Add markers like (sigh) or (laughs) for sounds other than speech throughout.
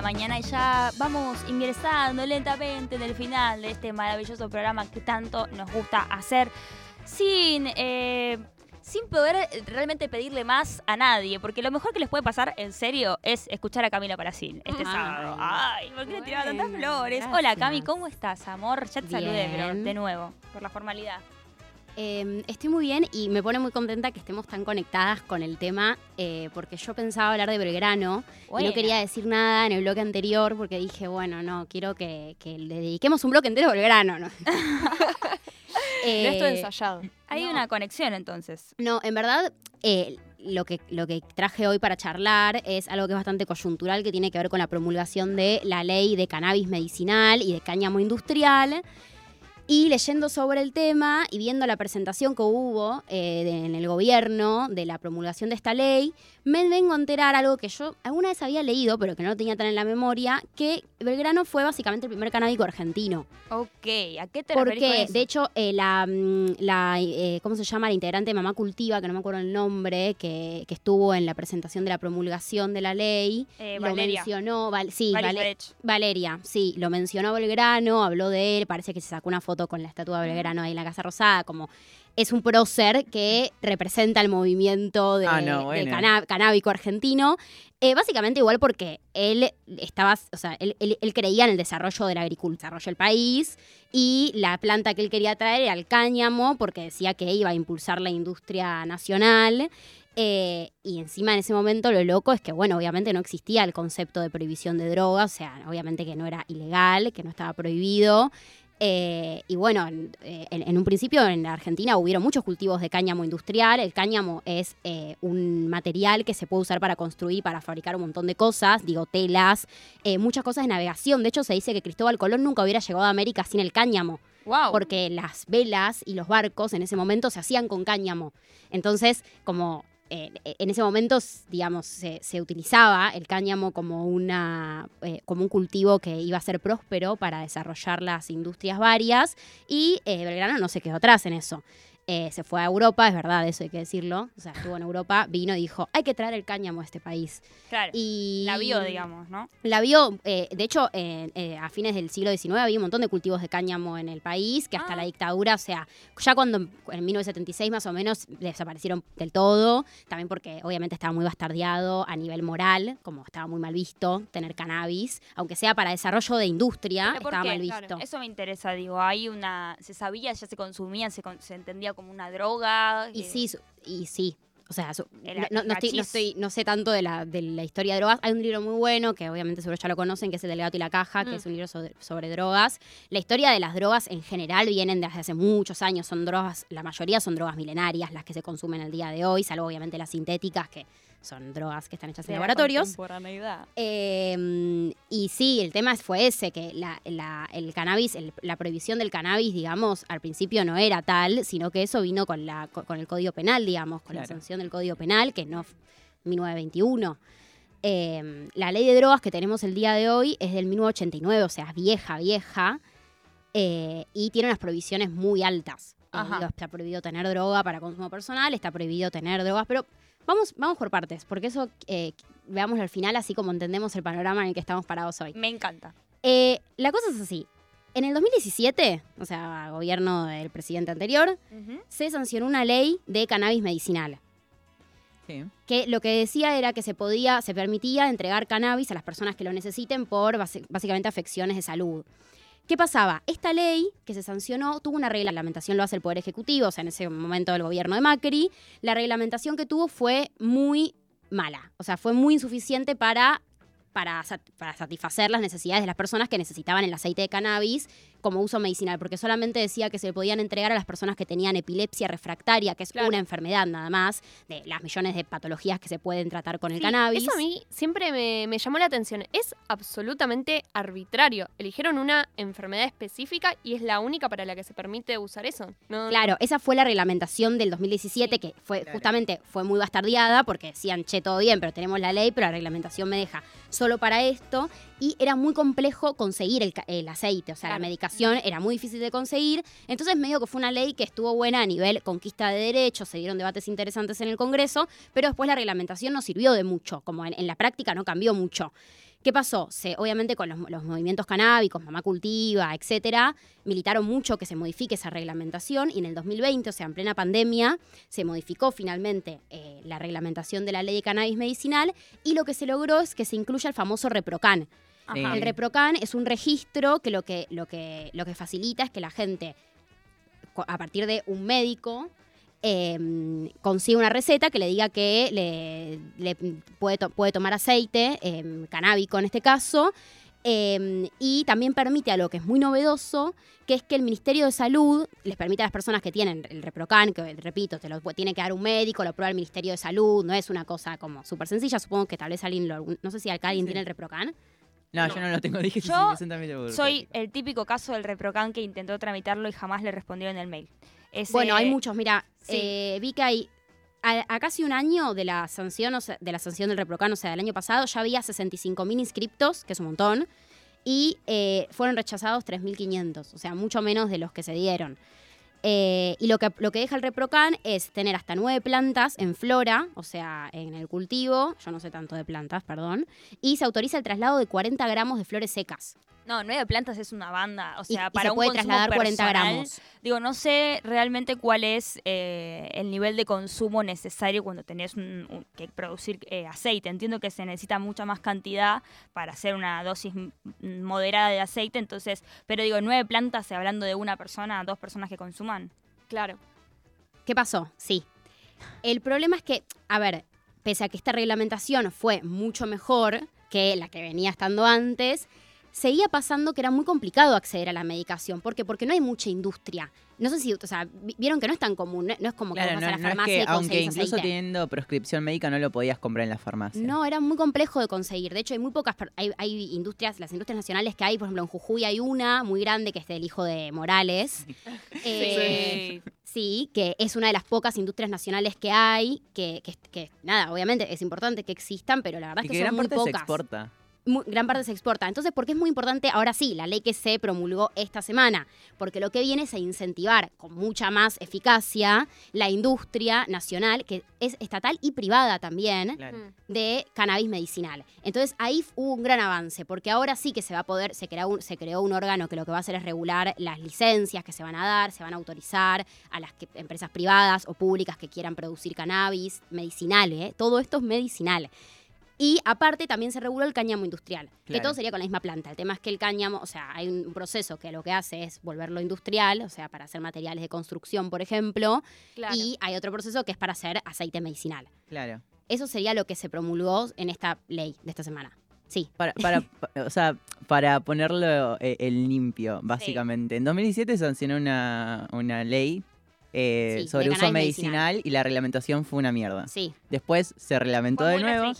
la mañana y ya vamos ingresando lentamente en el final de este maravilloso programa que tanto nos gusta hacer sin... Eh, sin poder realmente pedirle más a nadie, porque lo mejor que les puede pasar, en serio, es escuchar a Camila Paracín este sábado. Ay, ¿por qué le tiraba tantas flores? Hola, Cami, ¿cómo estás, amor? Ya te saludé, pero de nuevo, por la formalidad. Em, estoy muy bien y me pone muy contenta que estemos tan conectadas con el tema, eh, porque yo pensaba hablar de Belgrano y no quería decir nada en el bloque anterior porque dije, bueno, no, quiero que, le dediquemos un bloque entero a Belgrano. ¿no? (laughs) eh, esto ensayado. Hay una conexión entonces. No, en verdad, eh, lo que, lo que traje hoy para charlar es algo que es bastante coyuntural, que tiene que ver con la promulgación de la ley de cannabis medicinal y de cáñamo industrial. Y leyendo sobre el tema y viendo la presentación que hubo eh, en el gobierno de la promulgación de esta ley, me vengo a enterar algo que yo alguna vez había leído, pero que no lo tenía tan en la memoria, que Belgrano fue básicamente el primer canábico argentino. Ok, ¿a qué te Porque, de hecho, eh, la, mm, la eh, ¿cómo se llama? La integrante de Mamá Cultiva, que no me acuerdo el nombre, que, estuvo en la presentación de la promulgación de la ley, lo mencionó, sí, Valeria, sí, lo mencionó Belgrano, habló de él, parece que se sacó una foto con la estatua de Belgrano ahí en la Casa Rosada, como es un prócer que representa el movimiento de, ah, canábico argentino. Eh, básicamente igual porque él estaba, o sea, él, creía en el desarrollo de la agricultura, desarrollo del país, y la planta que él quería traer era el cáñamo, porque decía que iba a impulsar la industria nacional. Eh, y encima en ese momento lo loco es que, bueno, obviamente no existía el concepto de prohibición de drogas, o sea, obviamente que no era ilegal, que no estaba prohibido. Eh, y bueno, eh, en, un principio en Argentina hubieron muchos cultivos de cáñamo industrial. El cáñamo es eh, un material que se puede usar para construir, para fabricar un montón de cosas, digo, telas, muchas cosas de navegación. De hecho, se dice que Cristóbal Colón nunca hubiera llegado a América sin el cáñamo. Wow. Porque las velas y los barcos en ese momento se hacían con cáñamo. Entonces, como en ese momento, digamos, se, utilizaba el cáñamo como, una, eh, como un cultivo que iba a ser próspero para desarrollar las industrias varias y eh, Belgrano no se quedó atrás en eso. Eh, se fue a Europa, es verdad, eso hay que decirlo. O sea, estuvo en Europa, vino y dijo, hay que traer el cáñamo a este país. Claro. Y la vio, digamos, ¿no? La vio, eh, de hecho, eh, a fines del siglo XIX había un montón de cultivos de cáñamo en el país, que hasta ah. la dictadura, o sea, ya cuando en 1976 más o menos desaparecieron del todo, también porque obviamente estaba muy bastardeado a nivel moral, como estaba muy mal visto tener cannabis, aunque sea para desarrollo de industria, estaba mal visto. eso me interesa, digo, hay una, se sabía, ya se consumía, se, se entendía como una droga. Y sí, y sí. O sea, no, estoy, no, sé tanto de la, de la historia de drogas. Hay un libro muy bueno, que obviamente seguro ya lo conocen, que es El Delegado y la Caja, que mm. es un libro sobre, drogas. La historia de las drogas en general vienen desde hace muchos años. Son drogas, la mayoría son drogas milenarias, las que se consumen el día de hoy, salvo obviamente las sintéticas, que son drogas que están hechas en laboratorios. Eh, y sí, el tema fue ese, que el cannabis, la prohibición del cannabis, digamos, al principio no era tal, sino que eso vino con, la, con, el Código Penal, digamos, con la sanción del Código Penal, que no 1921. Eh, la ley de drogas que tenemos el día de hoy es del 1989, o sea, es vieja, vieja, eh, y tiene unas prohibiciones muy altas. está prohibido tener droga para consumo personal, está prohibido tener drogas, pero Vamos, vamos por partes, porque eso eh, veamos al final, así como entendemos el panorama en el que estamos parados hoy. Me encanta. Eh, la cosa es así. En el 2017, o sea, gobierno del presidente anterior, se sancionó una ley de cannabis medicinal. Sí. Que lo que decía era que se podía, se permitía entregar cannabis a las personas que lo necesiten por básicamente afecciones de salud. ¿Qué pasaba? Esta ley que se sancionó tuvo una reglamentación, lo hace el Poder Ejecutivo, o sea, en ese momento del gobierno de Macri. La reglamentación que tuvo fue muy mala, o sea, fue muy insuficiente para para, para, satisfacer las necesidades de las personas que necesitaban el aceite de cannabis como uso medicinal, porque solamente decía que se podían entregar a las personas que tenían epilepsia refractaria, que es una enfermedad nada más, de las millones de patologías que se pueden tratar con el cannabis. Eso a mí siempre me, llamó la atención. Es absolutamente arbitrario. Eligieron una enfermedad específica y es la única para la que se permite usar eso. claro, esa fue la reglamentación del 2017, que fue justamente fue muy bastardeada, porque decían, che, todo bien, pero tenemos la ley, pero la reglamentación me deja solo para esto. Y era muy complejo conseguir el, aceite, o sea, la medicación era muy difícil de conseguir. Entonces, medio que fue una ley que estuvo buena a nivel conquista de derechos, se dieron debates interesantes en el Congreso, pero después la reglamentación no sirvió de mucho, como en, la práctica no cambió mucho. ¿Qué pasó? Obviamente con los, movimientos canábicos, mamá cultiva, etcétera, militaron mucho que se modifique esa reglamentación y en el 2020, o sea, en plena pandemia, se modificó finalmente eh, la reglamentación de la ley de cannabis medicinal y lo que se logró es que se incluya el famoso ReproCan. El ReproCan es un registro que lo que, lo, que lo que facilita es que la gente, a partir de un médico, eh, consigue una receta que le diga que le, puede, puede, tomar aceite, em, canábico en este caso, em, y también permite a lo que es muy novedoso, que es que el Ministerio de Salud les permite a las personas que tienen el ReproCan, que repito, te lo tiene que dar un médico, lo prueba el Ministerio de Salud, no es una cosa como súper sencilla, supongo que tal vez alguien, lo, no sé si acá alguien tiene el ReproCan. No, yo no lo tengo, (laughs) dije yo soy el típico caso del ReproCan que intentó tramitarlo y jamás le respondieron el mail bueno, hay muchos. Mira, eh, vi que hay a, casi un año de la sanción, de la sanción del reprocan, o sea, del año pasado, ya había 65.000 inscriptos, que es un montón, y eh, fueron rechazados 3.500, o sea, mucho menos de los que se dieron. Eh, y lo que, lo que deja el reprocan es tener hasta nueve plantas en flora, o sea, en el cultivo, yo no sé tanto de plantas, perdón, y se autoriza el traslado de 40 gramos de flores secas. No, nueve plantas es una banda. O sea, para se puede trasladar 40 gramos. Digo, no sé realmente cuál es eh, el nivel de consumo necesario cuando tenés que producir eh, aceite. Entiendo que se necesita mucha más cantidad para hacer una dosis moderada de aceite. Entonces, pero digo, nueve plantas, hablando de una persona, dos personas que consuman. Claro. ¿Qué pasó? Sí. El problema es que, a ver, pese a que esta reglamentación fue mucho mejor que la que venía estando antes, seguía pasando que era muy complicado acceder a la medicación. ¿Por qué? Porque no hay mucha industria. No sé si, o sea, vieron que no es tan común, no, es como que vas a la farmacia Aunque incluso teniendo prescripción médica no lo podías comprar en la farmacia. No, era muy complejo de conseguir. De hecho, hay muy pocas, hay, industrias, las industrias nacionales que hay, por ejemplo, en Jujuy hay una muy grande que es del hijo de Morales. (laughs) Eh, sí. sí. que es una de las pocas industrias nacionales que hay, que, que, nada, obviamente es importante que existan, pero la verdad es que, son muy pocas. Se exporta gran parte se exporta. Entonces, ¿por qué es muy importante ahora sí la ley que se promulgó esta semana? Porque lo que viene es a incentivar con mucha más eficacia la industria nacional, que es estatal y privada también, de cannabis medicinal. Entonces, ahí hubo un gran avance, porque ahora sí que se va a poder, se creó, un, se creó un órgano que lo que va a hacer es regular las licencias que se van a dar, se van a autorizar a las empresas privadas o públicas que quieran producir cannabis medicinal, ¿eh? todo esto es medicinal. Y aparte también se reguló el cáñamo industrial, que todo sería con la misma planta. El tema es que el cáñamo, o sea, hay un proceso que lo que hace es volverlo industrial, o sea, para hacer materiales de construcción, por ejemplo, y hay otro proceso que es para hacer aceite medicinal. Claro. Eso sería lo que se promulgó en esta ley de esta semana. Sí. Para, para, o sea, para ponerlo eh, en limpio, básicamente. En 2017 sancionó una, una ley eh, sobre uso medicinal, y la reglamentación fue una mierda. Sí. Después se reglamentó de nuevo.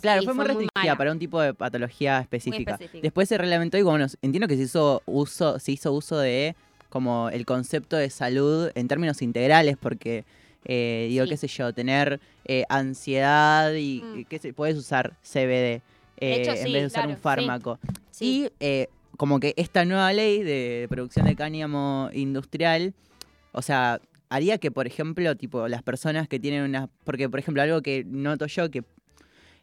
claro, fue, muy restringida para un tipo de patología específica. Después se reglamentó y bueno, entiendo que se hizo uso, se hizo uso de como el concepto de salud en términos integrales, porque eh, digo, qué sé yo, tener eh, ansiedad y mm. que se, puedes usar CBD en vez de usar un fármaco. Y como que esta nueva ley de producción de cáñamo industrial o sea, haría que, por ejemplo, tipo, las personas que tienen una. Porque, por ejemplo, algo que noto yo que.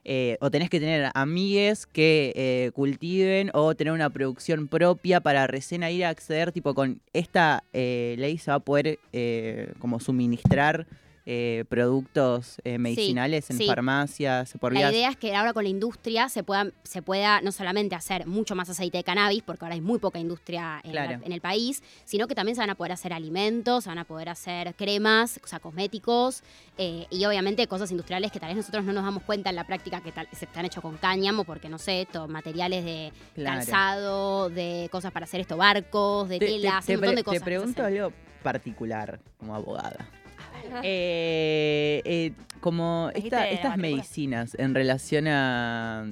Eh, o tenés que tener amigues que eh, cultiven o tener una producción propia para recién ir a acceder, tipo con esta eh, ley se va a poder como suministrar eh, productos eh, medicinales en farmacias, por La idea es que ahora con la industria se pueda, se pueda no solamente hacer mucho más aceite de cannabis, porque ahora hay muy poca industria en, el país, sino que también se van a poder hacer alimentos, se van a poder hacer cremas, o sea, cosméticos, eh, y obviamente cosas industriales que tal vez nosotros no nos damos cuenta en la práctica que tal, se están hechos con cáñamo, porque no sé, materiales de calzado, de cosas para hacer esto, barcos, de telas, un montón de cosas. Te pregunto algo particular como abogada. Eh, eh, como estas medicinas en relación a...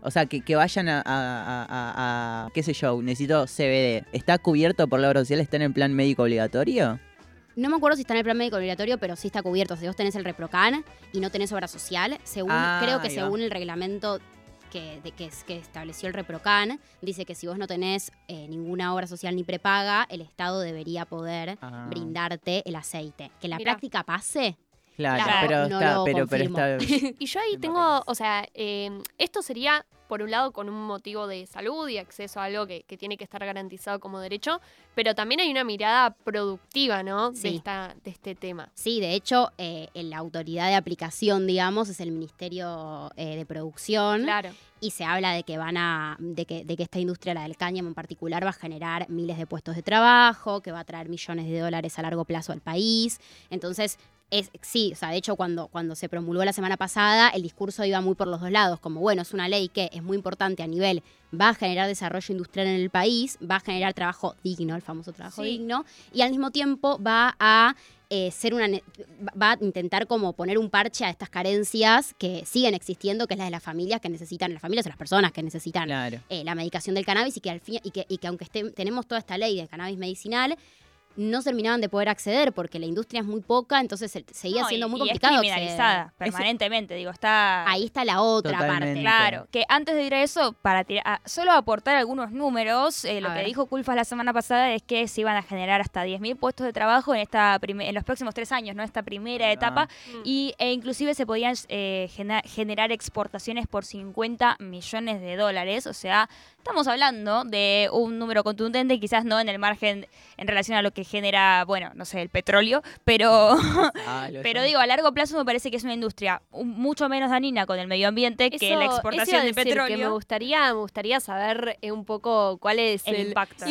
O sea, que, vayan a, qué sé yo, necesito CBD. ¿Está cubierto por la obra social? ¿Está en el plan médico obligatorio? No me acuerdo si está en el plan médico obligatorio, pero sí está cubierto. Si vos tenés el ReproCan y no tenés obra social, según, ah, creo que según el reglamento que, de, que, que estableció el ReproCan, dice que si vos no tenés eh, ninguna obra social ni prepaga, el Estado debería poder ah. brindarte el aceite. Que la práctica pase, Claro, pero, está, pero, pero, está, (laughs) Y yo ahí tengo, o sea, eh, esto sería por un lado con un motivo de salud y acceso a algo que, tiene que estar garantizado como derecho, pero también hay una mirada productiva, ¿no? De, esta, de este tema. Sí, de hecho, eh, la autoridad de aplicación, digamos, es el Ministerio eh, de Producción. Claro. Y se habla de que van a, de que, de que esta industria, la del cáñamo en particular, va a generar miles de puestos de trabajo, que va a traer millones de dólares a largo plazo al país. Entonces, es, sí, o sea, de hecho cuando, cuando se promulgó la semana pasada, el discurso iba muy por los dos lados, como bueno, es una ley que es muy importante a nivel, va a generar desarrollo industrial en el país, va a generar trabajo digno, el famoso trabajo digno, y al mismo tiempo va a eh, ser una va a intentar como poner un parche a estas carencias que siguen existiendo, que es la de las familias que necesitan, las familias o las personas que necesitan eh, la medicación del cannabis y que al fin, y que, y que aunque tenemos toda esta ley del cannabis medicinal, no terminaban de poder acceder porque la industria es muy poca, entonces seguía siendo muy complicado. Es criminalizada permanentemente, digo, está. Ahí está la otra parte. Claro, que antes de ir a eso, para tirar, solo aportar algunos números, eh, lo que dijo Culfas la semana pasada es que se iban a generar hasta 10.000 puestos de trabajo en esta en los próximos tres años, ¿no? Esta primera etapa, mm. y, e inclusive se podían eh, generar exportaciones por 50 millones de dólares, o sea, estamos hablando de un número contundente, quizás no en el margen en relación a lo que genera, bueno, no sé, el petróleo, pero, ah, (laughs) pero digo, a largo plazo me parece que es una industria mucho menos dañina con el medio ambiente que la exportación de petróleo. me gustaría, me gustaría saber eh, un poco cuál es el, impacto,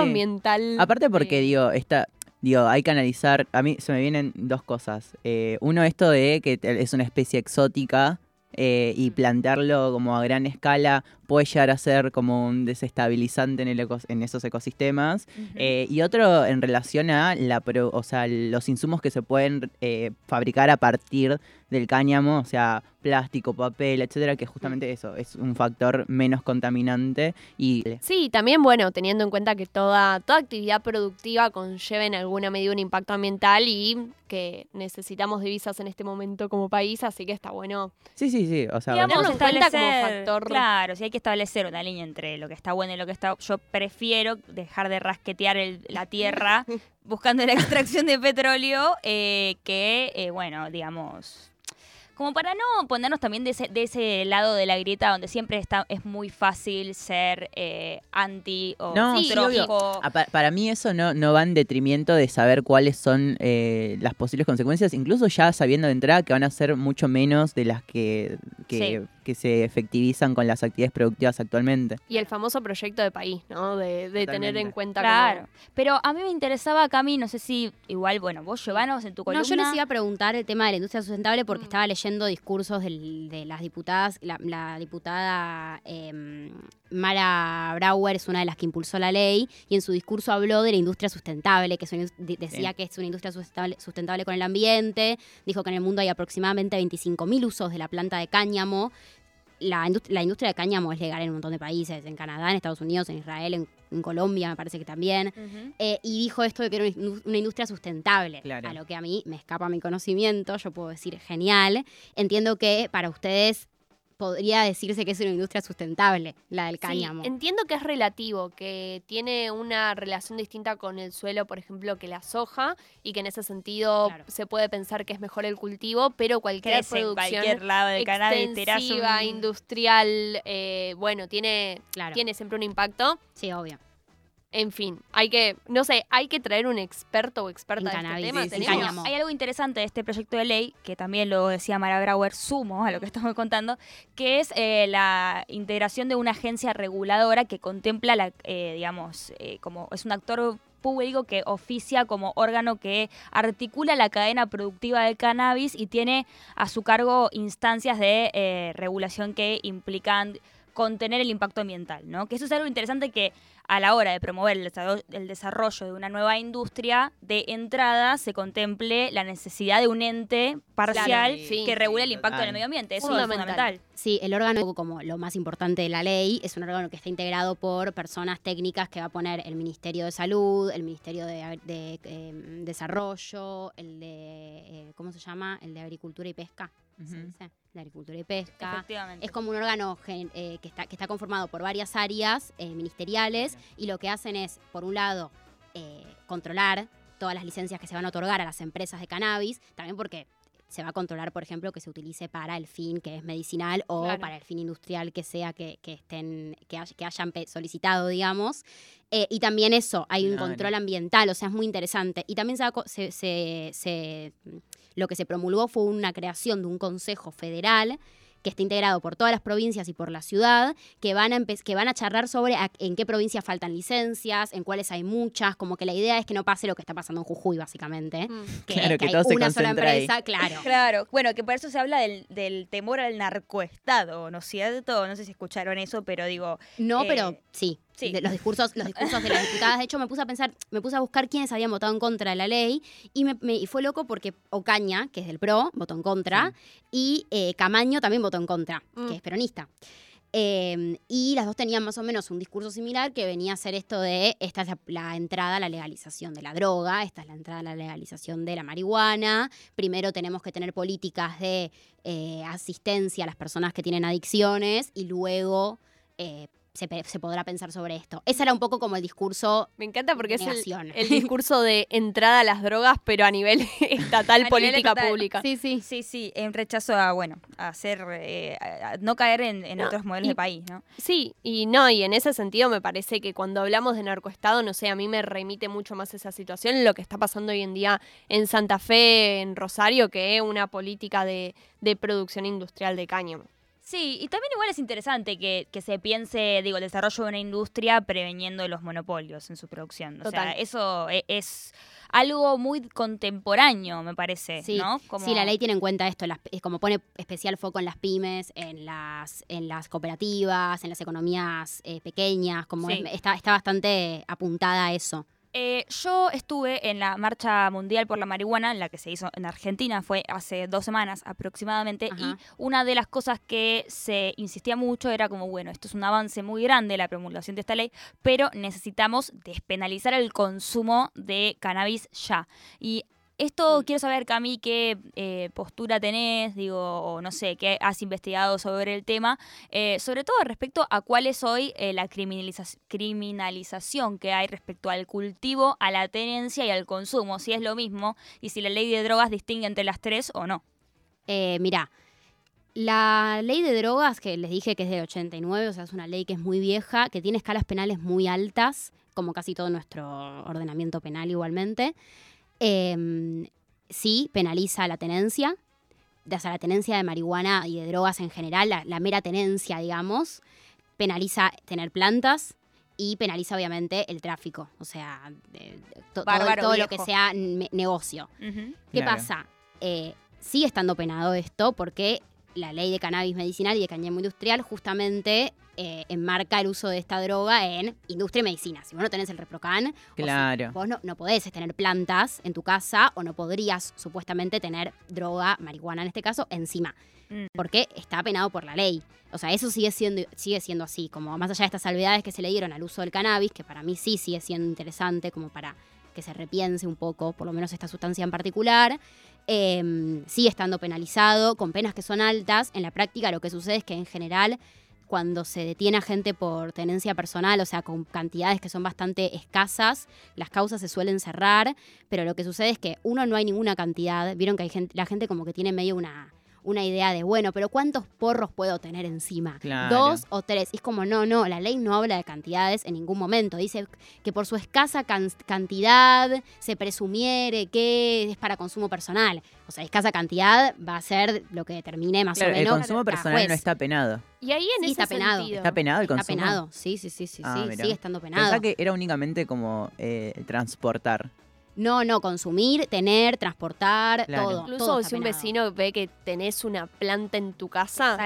ambiental. Aparte porque, digo, esta, Digo, hay que analizar, a mí se me vienen dos cosas. Eh, uno, esto de que es una especie exótica eh, y plantearlo como a gran escala puede llegar a ser como un desestabilizante en, el en esos ecosistemas. Eh, y otro en relación a la o sea, los insumos que se pueden eh, fabricar a partir del cáñamo, o sea, plástico, papel, etcétera, que justamente eso es un factor menos contaminante y Sí, también bueno, teniendo en cuenta que toda toda actividad productiva conlleva en alguna medida un impacto ambiental y que necesitamos divisas en este momento como país, así que está bueno. Sí, sí, sí, o sea, Digamos, en cuenta como factor. Claro, si hay que establecer una línea entre lo que está bueno y lo que está. Yo prefiero dejar de rasquetear la tierra (laughs) buscando la extracción de petróleo eh, que, eh, bueno, digamos, como para no ponernos también de ese, de ese lado de la grieta donde siempre está es muy fácil ser eh, anti o no, ah, para, mí eso no, no va en detrimento de saber cuáles son eh, las posibles consecuencias, incluso ya sabiendo de entrada que van a ser mucho menos de las que, que, se efectivizan con las actividades productivas actualmente. Y el famoso proyecto de país, ¿no? De, tener en cuenta. Claro. Pero a mí me interesaba, Cami, no sé si igual, bueno, vos, llevanos en tu columna. No, yo les iba a preguntar el tema de la industria sustentable porque mm. estaba leyendo discursos de las diputadas. La, diputada em, Mara Brauer es una de las que impulsó la ley y en su discurso habló de la industria sustentable, que decía que es una industria sustentable, sustentable con el ambiente. Dijo que en el mundo hay aproximadamente 25.000 usos de la planta de cáñamo la, industria de cáñamo es legal en un montón de países, en Canadá, en Estados Unidos, en Israel, en, Colombia me parece que también. Eh, y dijo esto de que era una, industria sustentable, a lo que a mí me escapa mi conocimiento, yo puedo decir genial. Entiendo que para ustedes podría decirse que es una industria sustentable, la del cáñamo. entiendo que es relativo, que tiene una relación distinta con el suelo, por ejemplo, que la soja, y que en ese sentido se puede pensar que es mejor el cultivo, pero cualquier producción cualquier lado de extensiva, industrial, eh, bueno, tiene, tiene siempre un impacto. Sí, obvio. En fin, hay que, no sé, hay que traer un experto o experta en, este tema. hay algo interesante de este proyecto de ley, que también lo decía Mara Brauer, sumo a lo que (laughs) estamos contando, que es eh, la integración de una agencia reguladora que contempla, la, eh, digamos, eh, como es un actor público que oficia como órgano que articula la cadena productiva del cannabis y tiene a su cargo instancias de regulación que implican contener el impacto ambiental, ¿no? Que eso es algo interesante que a la hora de promover el desarrollo de una nueva industria, de entrada se contemple la necesidad de un ente parcial que regule el impacto en el medio ambiente. Eso es fundamental. Sí, el órgano, como lo más importante de la ley, es un órgano que está integrado por personas técnicas que va a poner el Ministerio de Salud, el Ministerio de, em, Desarrollo, el de, eh, ¿cómo se llama? El de Agricultura y Pesca. De agricultura y pesca. Es como un órgano eh, que, está, que está conformado por varias áreas eh, ministeriales y lo que hacen es, por un lado, eh, controlar todas las licencias que se van a otorgar a las empresas de cannabis, también porque se va a controlar, por ejemplo, que se utilice para el fin que es medicinal o para el fin industrial que sea que, estén, que, hayan solicitado, digamos. y también eso, hay un control ambiental, o sea, es muy interesante. Y también se, se lo que se promulgó fue una creación de un Consejo Federal que está integrado por todas las provincias y por la ciudad, que van a, que van a charlar sobre en qué provincias faltan licencias, en cuáles hay muchas, como que la idea es que no pase lo que está pasando en Jujuy, básicamente. Mm. Que, claro, que, hay una sola empresa, claro. (laughs) Claro, bueno, que por eso se habla del, temor al narcoestado, ¿no es cierto? No sé si escucharon eso, pero digo... No, pero eh, sí los discursos, los discursos de las (laughs) diputadas. De hecho, me puse a pensar, me puse a buscar quiénes habían votado en contra de la ley y, me, fue loco porque Ocaña, que es del PRO, votó en contra, y eh, Camaño también votó en contra, que mm. es peronista. Em, y las dos tenían más o menos un discurso similar que venía a ser esto de, esta es la, entrada a la legalización de la droga, esta es la entrada a la legalización de la marihuana, primero tenemos que tener políticas de eh, asistencia a las personas que tienen adicciones y luego eh, se, podrá pensar sobre esto. Ese era un poco como el discurso. Me encanta porque es el, discurso de entrada a las drogas, pero a nivel (laughs) estatal, política pública. Sí, sí. Sí, sí, en rechazo a, bueno, a hacer, eh, no caer en, otros modelos de país, ¿no? Sí, y no, y en ese sentido me parece que cuando hablamos de narcoestado, no sé, a mí me remite mucho más esa situación, lo que está pasando hoy en día en Santa Fe, en Rosario, que es una política de, de producción industrial de cáñamo. Sí, y también igual es interesante que, se piense, digo, el desarrollo de una industria preveniendo los monopolios en su producción. O sea, eso e, es, algo muy contemporáneo, me parece, sí. ¿no? Sí, la ley tiene en cuenta esto, es como pone especial foco en las pymes, en las, en las cooperativas, en las economías eh, pequeñas, como está, está bastante apuntada a eso. Eh, yo estuve en la Marcha Mundial por la Marihuana, en la que se hizo en Argentina, fue hace dos semanas aproximadamente, y una de las cosas que se insistía mucho era como, bueno, esto es un avance muy grande, la promulgación de esta ley, pero necesitamos despenalizar el consumo de cannabis ya. Y esto mm. quiero saber, Cami, qué eh, postura tenés, digo, o no sé, qué has investigado sobre el tema, eh, sobre todo respecto a cuál es hoy eh, la criminalización que hay respecto al cultivo, a la tenencia y al consumo, si es lo mismo y si la ley de drogas distingue entre las tres o no. mira, la ley de drogas, que les dije que es del 89, o sea, es una ley que es muy vieja, que tiene escalas penales muy altas, como casi todo nuestro ordenamiento penal igualmente. Em, sí, penaliza la tenencia, o sea, la tenencia de marihuana y de drogas en general, la, mera tenencia, digamos, penaliza tener plantas y penaliza obviamente el tráfico, o sea, todo, lo que sea negocio. ¿Qué pasa? Eh, sigue estando penado esto porque la ley de cannabis medicinal y de cáñamo industrial justamente eh, enmarca el uso de esta droga en industria y medicina. Si vos no tenés el Reprocan, claro. vos no, no, podés tener plantas en tu casa o no podrías supuestamente tener droga, marihuana en este caso, encima. Mm. Porque está penado por la ley. O sea, eso sigue siendo, sigue siendo así, como más allá de estas salvedades que se le dieron al uso del cannabis, que para mí sí sigue siendo interesante como para que se repiense un poco, por lo menos esta sustancia en particular. Em, sigue estando penalizado, con penas que son altas. En la práctica lo que sucede es que en general cuando se detiene a gente por tenencia personal, o sea, con cantidades que son bastante escasas, las causas se suelen cerrar, pero lo que sucede es que uno no hay ninguna cantidad, vieron que hay gente, la gente como que tiene medio una una idea de, bueno, pero ¿cuántos porros puedo tener encima? ¿Dos o tres? Y es como, no, no, la ley no habla de cantidades en ningún momento. Dice que por su escasa cantidad se presumiere que es para consumo personal. O sea, escasa cantidad va a ser lo que determine más o menos. El consumo personal no está penado. Y ahí en ese está penado. ¿Está penado el consumo? Está penado, sí, sí, sí, sí, ah, sí sigue estando penado. Pensá que era únicamente como eh, transportar. No, no, consumir, tener, transportar, todo. Incluso si un vecino ve que tenés una planta en tu casa,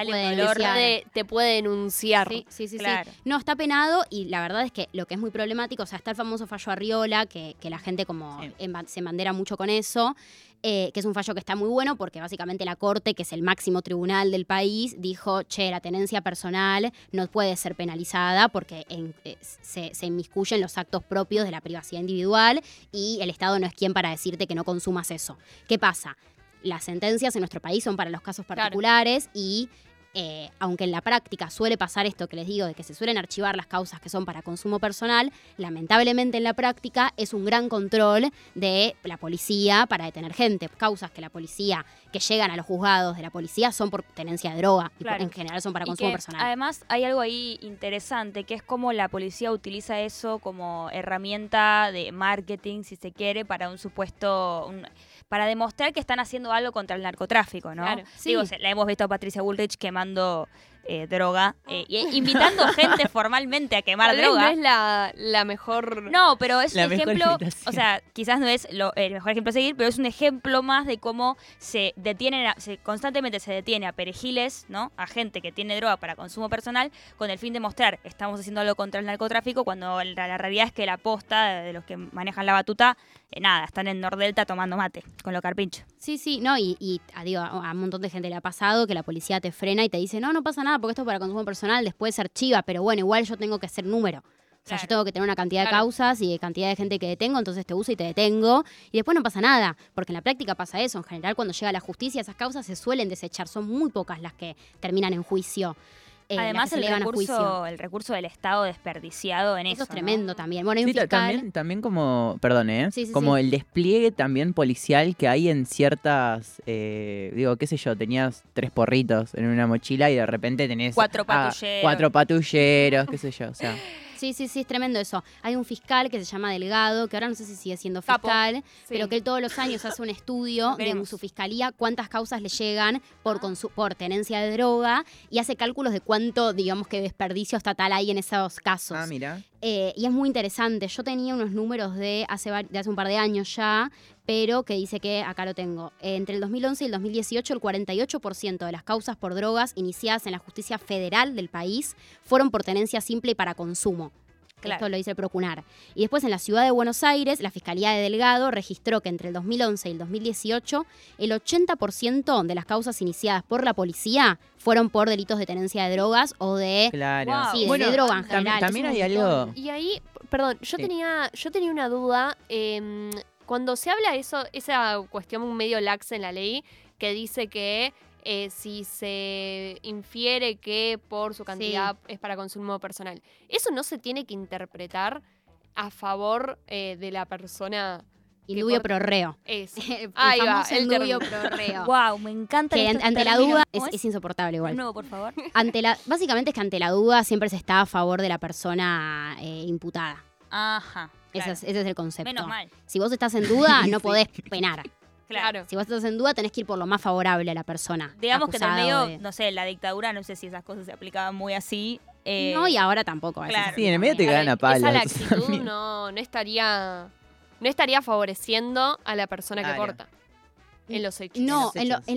te puede denunciar. Sí, sí, sí, No, está penado y la verdad es que lo que es muy problemático, o sea, está el famoso fallo Arriola, que, que la gente como se bandera mucho con eso, eh, que es un fallo que está muy bueno porque básicamente la Corte, que es el máximo tribunal del país, dijo, che, la tenencia personal no puede ser penalizada porque eh, se, se inmiscuyen los actos propios de la privacidad individual y el Estado no es quien para decirte que no consumas eso. ¿Qué pasa? las sentencias en nuestro país son para los casos particulares y eh, aunque en la práctica suele pasar esto que les digo, de que se suelen archivar las causas que son para consumo personal, lamentablemente en la práctica es un gran control de la policía para detener gente. Causas que la policía, que llegan a los juzgados de la policía son por tenencia de droga y en general son para consumo personal. Además hay algo ahí interesante, que es cómo la policía utiliza eso como herramienta de marketing, si se quiere, para un supuesto para demostrar que están haciendo algo contra el narcotráfico, ¿no? Claro, sí. Digo, la hemos visto a Patricia Bullrich quemando eh, droga, eh, invitando (laughs) gente formalmente a quemar droga. no es la, mejor. No, pero es un ejemplo. O sea, quizás no es el mejor ejemplo a seguir, pero es un ejemplo más de cómo se detienen, se, constantemente se detiene a perejiles, ¿no? A gente que tiene droga para consumo personal, con el fin de mostrar estamos haciendo algo contra el narcotráfico, cuando la, realidad es que la posta de los que manejan la batuta, eh, nada, están en Nordelta tomando mate con lo carpincho. Sí, sí, no, y, y a, a un montón de gente le ha pasado que la policía te frena y te dice, no, no pasa nada porque esto es para consumo personal, después se archiva, pero bueno, igual yo tengo que hacer número. O sea, yo tengo que tener una cantidad de causas y de cantidad de gente que detengo, entonces te uso y te detengo. Y después no pasa nada, porque en la práctica pasa eso. En general, cuando llega la justicia, esas causas se suelen desechar. Son muy pocas las que terminan en juicio. Eh, Además, el recurso, el recurso del Estado desperdiciado en eso. Eso es tremendo también. Bueno, también, también como, perdón, ¿eh? como el despliegue también policial que hay en ciertas, eh, digo, qué sé yo, tenías tres porritos en una mochila y de repente tenés... Cuatro patrulleros. cuatro patrulleros, qué sé yo, o sea... (laughs) Sí, sí, sí, es tremendo eso. Hay un fiscal que se llama Delgado, que ahora no sé si sigue siendo fiscal, pero que él todos los años hace un estudio de su fiscalía, cuántas causas le llegan por, ah. por tenencia de droga y hace cálculos de cuánto, digamos que desperdicio estatal hay en esos casos. Ah, mira. Eh, y es muy interesante. Yo tenía unos números de hace, de hace un par de años ya, pero que dice que, acá lo tengo, entre el 2011 y el 2018 el 48% de las causas por drogas iniciadas en la justicia federal del país fueron por tenencia simple y para consumo. Esto lo dice el Procunar. Y después en la ciudad de Buenos Aires, la Fiscalía de Delgado registró que entre el 2011 y el 2018, el 80% de las causas iniciadas por la policía fueron por delitos de tenencia de drogas o de, claro. sí, de droga en general. También, hay algo... Y ahí, perdón, yo, tenía, yo tenía una duda. Em, cuando se habla eso, esa cuestión medio laxa en la ley, que dice que eh, si se infiere que por su cantidad es para consumo personal. Eso no se tiene que interpretar a favor eh, de la persona. Indubio pro reo. Es. (laughs) el Ahí va, el indubio pro reo. wow, me encanta. Que ante la duda es, insoportable igual. nuevo, por favor. (laughs) Ante la, básicamente es que ante la duda siempre se está a favor de la persona eh, imputada. Ajá. Ese, es, ese, es, el concepto. Menos mal. Si vos estás en duda, (laughs) no podés penar. Claro. Si vos estás en duda, tenés que ir por lo más favorable a la persona. Digamos que en el medio, no sé, la dictadura, no sé si esas cosas se aplicaban muy así. Eh, no, y ahora tampoco. Claro. Sí, en el medio te ganan a palos. Esa la actitud no, no estaría no estaría favoreciendo a la persona que corta. En los hechos. No,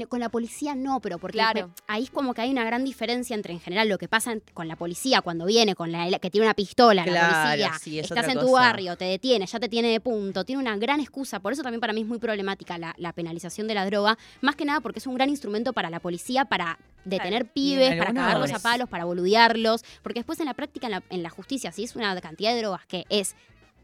con la policía no, pero porque ahí es como que hay una gran diferencia entre en general lo que pasa con la policía cuando viene, con la que tiene una pistola, la policía, estás en tu barrio, te detiene, ya te tiene de punto, tiene una gran excusa, por eso también para mí es muy problemática la, penalización de la droga, más que nada porque es un gran instrumento para la policía para detener pibes, para cagarlos a palos, para boludearlos, porque después en la práctica, en la, en la justicia, si es una cantidad de drogas que es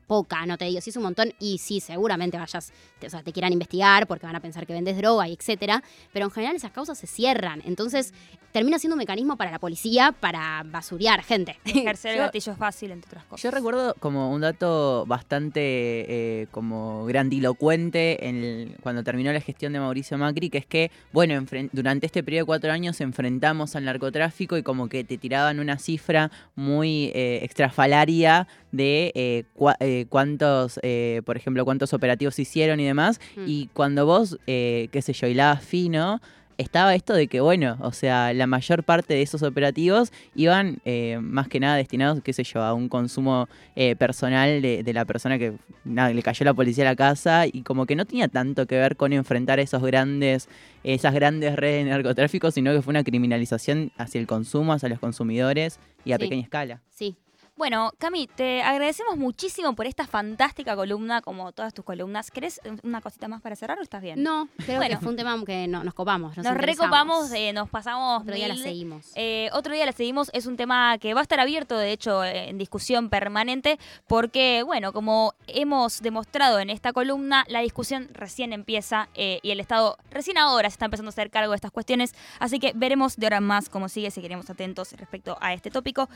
poca, no te digo si es un montón, y sí, seguramente vayas, te, o sea, te quieran investigar porque van a pensar que vendes droga y etcétera, pero en general esas causas se cierran, entonces termina siendo un mecanismo para la policía para basurear gente. (laughs) Ejercer gatillo fácil, entre otras cosas. Yo recuerdo como un dato bastante eh, como grandilocuente en cuando terminó la gestión de Mauricio Macri, que es que, bueno, durante este periodo de cuatro años enfrentamos al narcotráfico y como que te tiraban una cifra muy eh, extrafalaria de eh, eh, cuántos, eh, por ejemplo, cuántos operativos hicieron y demás. Mm. Y cuando vos, qué sé yo, hilabas fino, estaba esto de que, bueno, o sea, la mayor parte de esos operativos iban más que nada destinados, qué sé yo, a un consumo personal de, de, la persona que nada, le cayó la policía a la casa y como que no tenía tanto que ver con enfrentar esos grandes, esas grandes redes de narcotráfico, sino que fue una criminalización hacia el consumo, hacia los consumidores y a pequeña escala. Sí, Bueno, Cami, te agradecemos muchísimo por esta fantástica columna, como todas tus columnas. ¿Querés una cosita más para cerrar o estás bien? No, creo que fue un tema que nos copamos. Nos, recopamos, eh, nos pasamos. Otro día la seguimos. Eh, otro día la seguimos. Es un tema que va a estar abierto, de hecho, en discusión permanente, porque, bueno, como hemos demostrado en esta columna, la discusión recién empieza eh, y el Estado recién ahora se está empezando a hacer cargo de estas cuestiones. Así que veremos de ahora en más cómo sigue, seguiremos atentos respecto a este tópico.